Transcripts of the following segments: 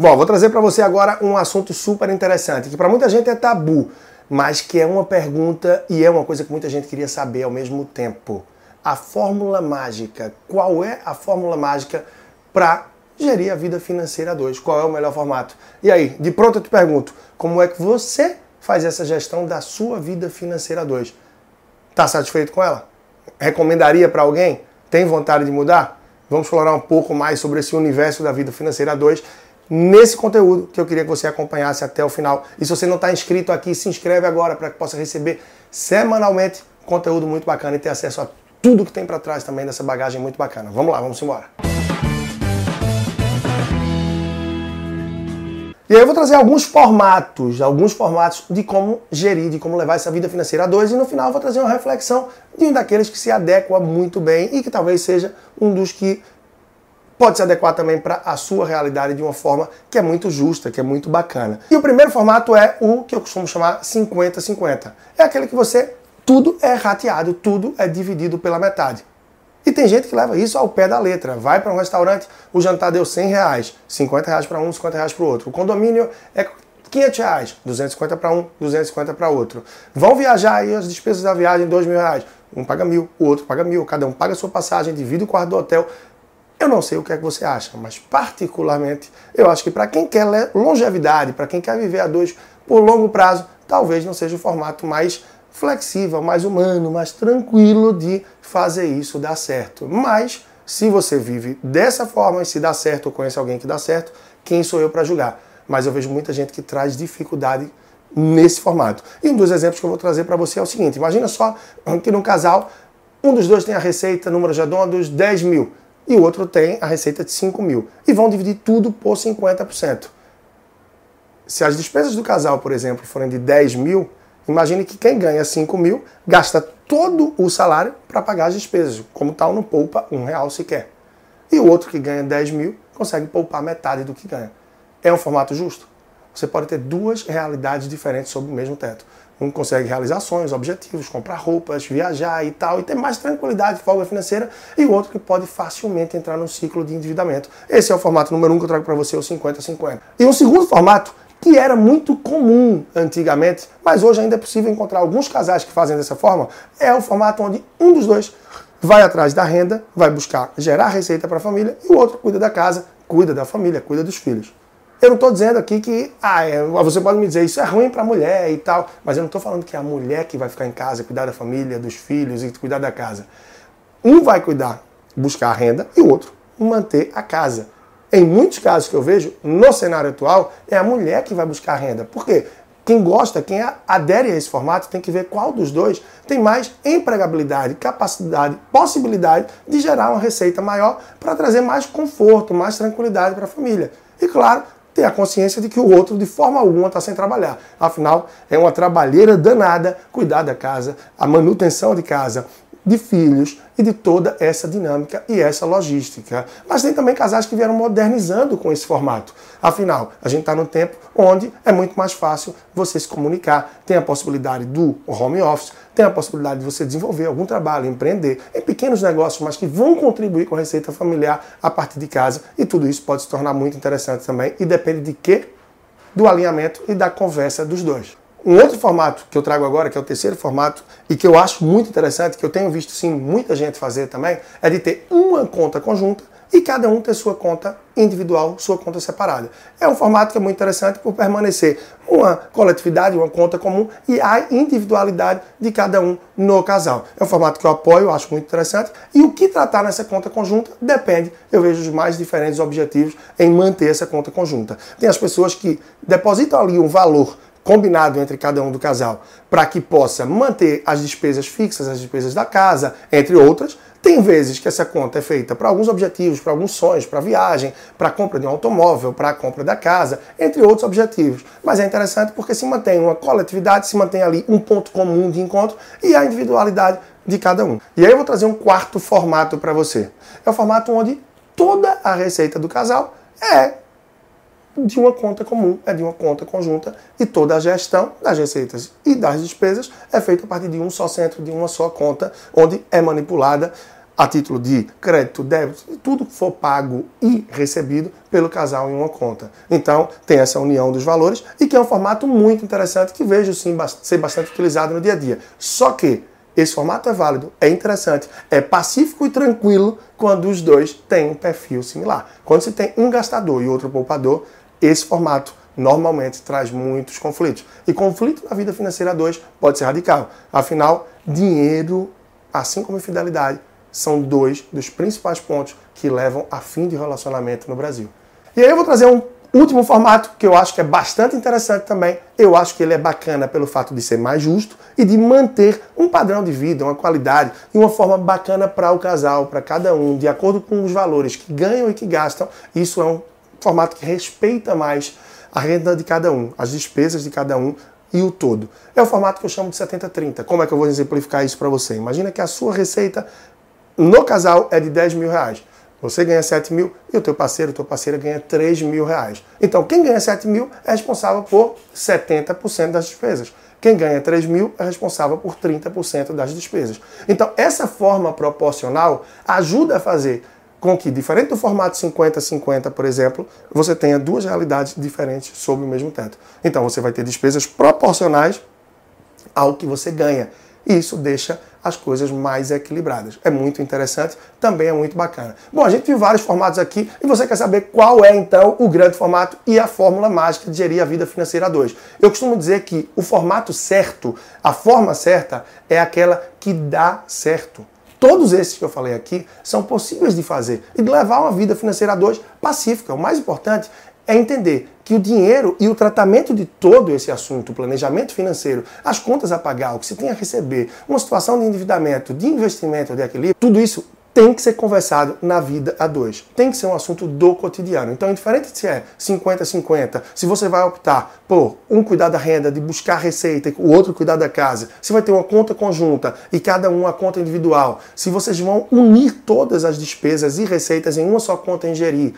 Bom, vou trazer para você agora um assunto super interessante, que para muita gente é tabu, mas que é uma pergunta e é uma coisa que muita gente queria saber ao mesmo tempo. A fórmula mágica. Qual é a fórmula mágica para gerir a vida financeira a dois? Qual é o melhor formato? E aí, de pronto eu te pergunto, como é que você faz essa gestão da sua vida financeira a dois? Tá satisfeito com ela? Recomendaria para alguém? Tem vontade de mudar? Vamos explorar um pouco mais sobre esse universo da vida financeira a dois nesse conteúdo que eu queria que você acompanhasse até o final. E se você não está inscrito aqui, se inscreve agora para que possa receber semanalmente conteúdo muito bacana e ter acesso a tudo que tem para trás também dessa bagagem muito bacana. Vamos lá, vamos embora. E aí eu vou trazer alguns formatos, alguns formatos de como gerir, de como levar essa vida financeira a dois, e no final eu vou trazer uma reflexão de um daqueles que se adequa muito bem e que talvez seja um dos que pode se adequar também para a sua realidade de uma forma que é muito justa, que é muito bacana. E o primeiro formato é o que eu costumo chamar 50-50. É aquele que você tudo é rateado, tudo é dividido pela metade. E tem gente que leva isso ao pé da letra. Vai para um restaurante, o jantar deu 100 reais, 50 reais para um, 50 reais para o outro. O condomínio é 500 reais, 250 para um, 250 para outro. Vão viajar aí as despesas da viagem, 2 mil reais. Um paga mil, o outro paga mil, cada um paga a sua passagem, divide o quarto do hotel. Eu não sei o que é que você acha, mas particularmente eu acho que para quem quer longevidade, para quem quer viver a dois por longo prazo, talvez não seja o formato mais flexível, mais humano, mais tranquilo de fazer isso dar certo. Mas se você vive dessa forma e se dá certo ou conhece alguém que dá certo, quem sou eu para julgar? Mas eu vejo muita gente que traz dificuldade nesse formato. E um dos exemplos que eu vou trazer para você é o seguinte: imagina só que num casal, um dos dois tem a receita, números redondos, 10 mil e o outro tem a receita de 5 mil. E vão dividir tudo por 50%. Se as despesas do casal, por exemplo, forem de 10 mil, imagine que quem ganha 5 mil gasta todo o salário para pagar as despesas. Como tal, não poupa um real sequer. E o outro que ganha 10 mil consegue poupar metade do que ganha. É um formato justo? Você pode ter duas realidades diferentes sobre o mesmo teto. Um consegue realizar sonhos, objetivos, comprar roupas, viajar e tal, e ter mais tranquilidade, folga financeira, e o outro que pode facilmente entrar num ciclo de endividamento. Esse é o formato número um que eu trago para você, o 50-50. E um segundo formato que era muito comum antigamente, mas hoje ainda é possível encontrar alguns casais que fazem dessa forma, é o formato onde um dos dois vai atrás da renda, vai buscar gerar receita para a família e o outro cuida da casa, cuida da família, cuida dos filhos. Eu não estou dizendo aqui que ah, é, você pode me dizer isso é ruim para a mulher e tal, mas eu não estou falando que é a mulher que vai ficar em casa, cuidar da família, dos filhos e cuidar da casa. Um vai cuidar, buscar a renda e o outro manter a casa. Em muitos casos que eu vejo, no cenário atual, é a mulher que vai buscar a renda. Por quê? Quem gosta, quem adere a esse formato, tem que ver qual dos dois tem mais empregabilidade, capacidade, possibilidade de gerar uma receita maior para trazer mais conforto, mais tranquilidade para a família. E claro, ter a consciência de que o outro, de forma alguma, está sem trabalhar. Afinal, é uma trabalheira danada cuidar da casa, a manutenção de casa, de filhos e de toda essa dinâmica e essa logística. Mas tem também casais que vieram modernizando com esse formato. Afinal, a gente está num tempo onde é muito mais fácil você se comunicar, tem a possibilidade do home office, tem a possibilidade de você desenvolver algum trabalho, empreender em pequenos negócios, mas que vão contribuir com a receita familiar a partir de casa. E tudo isso pode se tornar muito interessante também e depende de quê? Do alinhamento e da conversa dos dois. Um outro formato que eu trago agora, que é o terceiro formato, e que eu acho muito interessante, que eu tenho visto sim muita gente fazer também, é de ter uma conta conjunta e cada um ter sua conta individual, sua conta separada. É um formato que é muito interessante por permanecer uma coletividade, uma conta comum e a individualidade de cada um no casal. É um formato que eu apoio, acho muito interessante. E o que tratar nessa conta conjunta depende, eu vejo os mais diferentes objetivos em manter essa conta conjunta. Tem as pessoas que depositam ali um valor combinado entre cada um do casal para que possa manter as despesas fixas, as despesas da casa, entre outras. Tem vezes que essa conta é feita para alguns objetivos, para alguns sonhos, para viagem, para compra de um automóvel, para a compra da casa, entre outros objetivos. Mas é interessante porque se mantém uma coletividade, se mantém ali um ponto comum de encontro e a individualidade de cada um. E aí eu vou trazer um quarto formato para você. É o formato onde toda a receita do casal é de uma conta comum, é de uma conta conjunta e toda a gestão das receitas e das despesas é feita a partir de um só centro, de uma só conta, onde é manipulada a título de crédito, débito, tudo que for pago e recebido pelo casal em uma conta. Então, tem essa união dos valores e que é um formato muito interessante que vejo sim ser bastante utilizado no dia a dia. Só que esse formato é válido, é interessante, é pacífico e tranquilo quando os dois têm um perfil similar. Quando se tem um gastador e outro poupador, esse formato normalmente traz muitos conflitos. E conflito na vida financeira 2 pode ser radical. Afinal, dinheiro, assim como fidelidade, são dois dos principais pontos que levam a fim de relacionamento no Brasil. E aí eu vou trazer um último formato que eu acho que é bastante interessante também. Eu acho que ele é bacana pelo fato de ser mais justo e de manter um padrão de vida, uma qualidade e uma forma bacana para o casal, para cada um, de acordo com os valores que ganham e que gastam. Isso é um formato que respeita mais a renda de cada um, as despesas de cada um e o todo. É o formato que eu chamo de 70-30. Como é que eu vou exemplificar isso para você? Imagina que a sua receita no casal é de 10 mil reais. Você ganha 7 mil e o teu parceiro, tua parceira ganha 3 mil reais. Então, quem ganha 7 mil é responsável por 70% das despesas. Quem ganha 3 mil é responsável por 30% das despesas. Então, essa forma proporcional ajuda a fazer com que, diferente do formato 50-50, por exemplo, você tenha duas realidades diferentes sob o mesmo teto. Então você vai ter despesas proporcionais ao que você ganha. E isso deixa as coisas mais equilibradas. É muito interessante, também é muito bacana. Bom, a gente viu vários formatos aqui e você quer saber qual é então o grande formato e a fórmula mágica de gerir a vida financeira a dois. Eu costumo dizer que o formato certo, a forma certa, é aquela que dá certo. Todos esses que eu falei aqui são possíveis de fazer e de levar uma vida financeira a dois pacífica. O mais importante é entender que o dinheiro e o tratamento de todo esse assunto, o planejamento financeiro, as contas a pagar, o que se tem a receber, uma situação de endividamento, de investimento, de equilíbrio, tudo isso tem que ser conversado na vida a dois. Tem que ser um assunto do cotidiano. Então, indiferente se é 50-50, se você vai optar por um cuidar da renda, de buscar receita, o outro cuidar da casa, se vai ter uma conta conjunta e cada um a conta individual, se vocês vão unir todas as despesas e receitas em uma só conta e ingerir,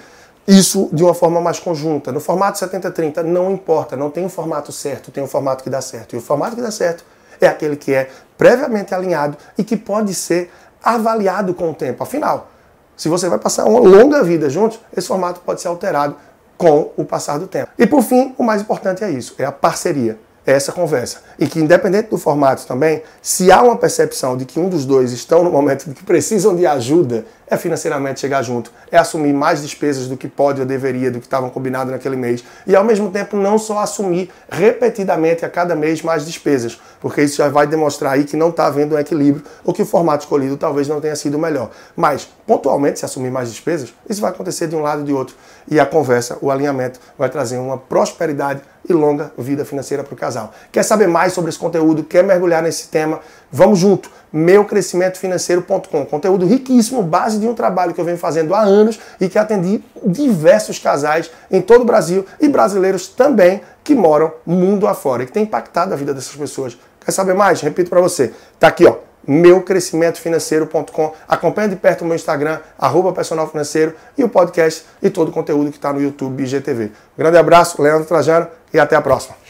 isso de uma forma mais conjunta. No formato 70-30, não importa, não tem um formato certo, tem um formato que dá certo. E o formato que dá certo é aquele que é previamente alinhado e que pode ser avaliado com o tempo. Afinal, se você vai passar uma longa vida juntos, esse formato pode ser alterado com o passar do tempo. E por fim, o mais importante é isso, é a parceria, é essa conversa. E que independente do formato também, se há uma percepção de que um dos dois estão no momento de que precisam de ajuda, é financeiramente chegar junto, é assumir mais despesas do que pode ou deveria, do que estavam combinados naquele mês, e ao mesmo tempo não só assumir repetidamente a cada mês mais despesas, porque isso já vai demonstrar aí que não está havendo um equilíbrio ou que o formato escolhido talvez não tenha sido o melhor. Mas, pontualmente, se assumir mais despesas, isso vai acontecer de um lado e de outro, e a conversa, o alinhamento vai trazer uma prosperidade e longa vida financeira para o casal. Quer saber mais sobre esse conteúdo? Quer mergulhar nesse tema? Vamos junto! meucrescimentofinanceiro.com. Conteúdo riquíssimo, base de um trabalho que eu venho fazendo há anos e que atendi diversos casais em todo o Brasil e brasileiros também que moram mundo afora e que tem impactado a vida dessas pessoas. Quer saber mais? Repito para você. Tá aqui, ó meucrescimentofinanceiro.com. Acompanhe de perto o meu Instagram, arroba personal financeiro, e o podcast e todo o conteúdo que está no YouTube e GTV. Um grande abraço, Leandro Trajano, e até a próxima.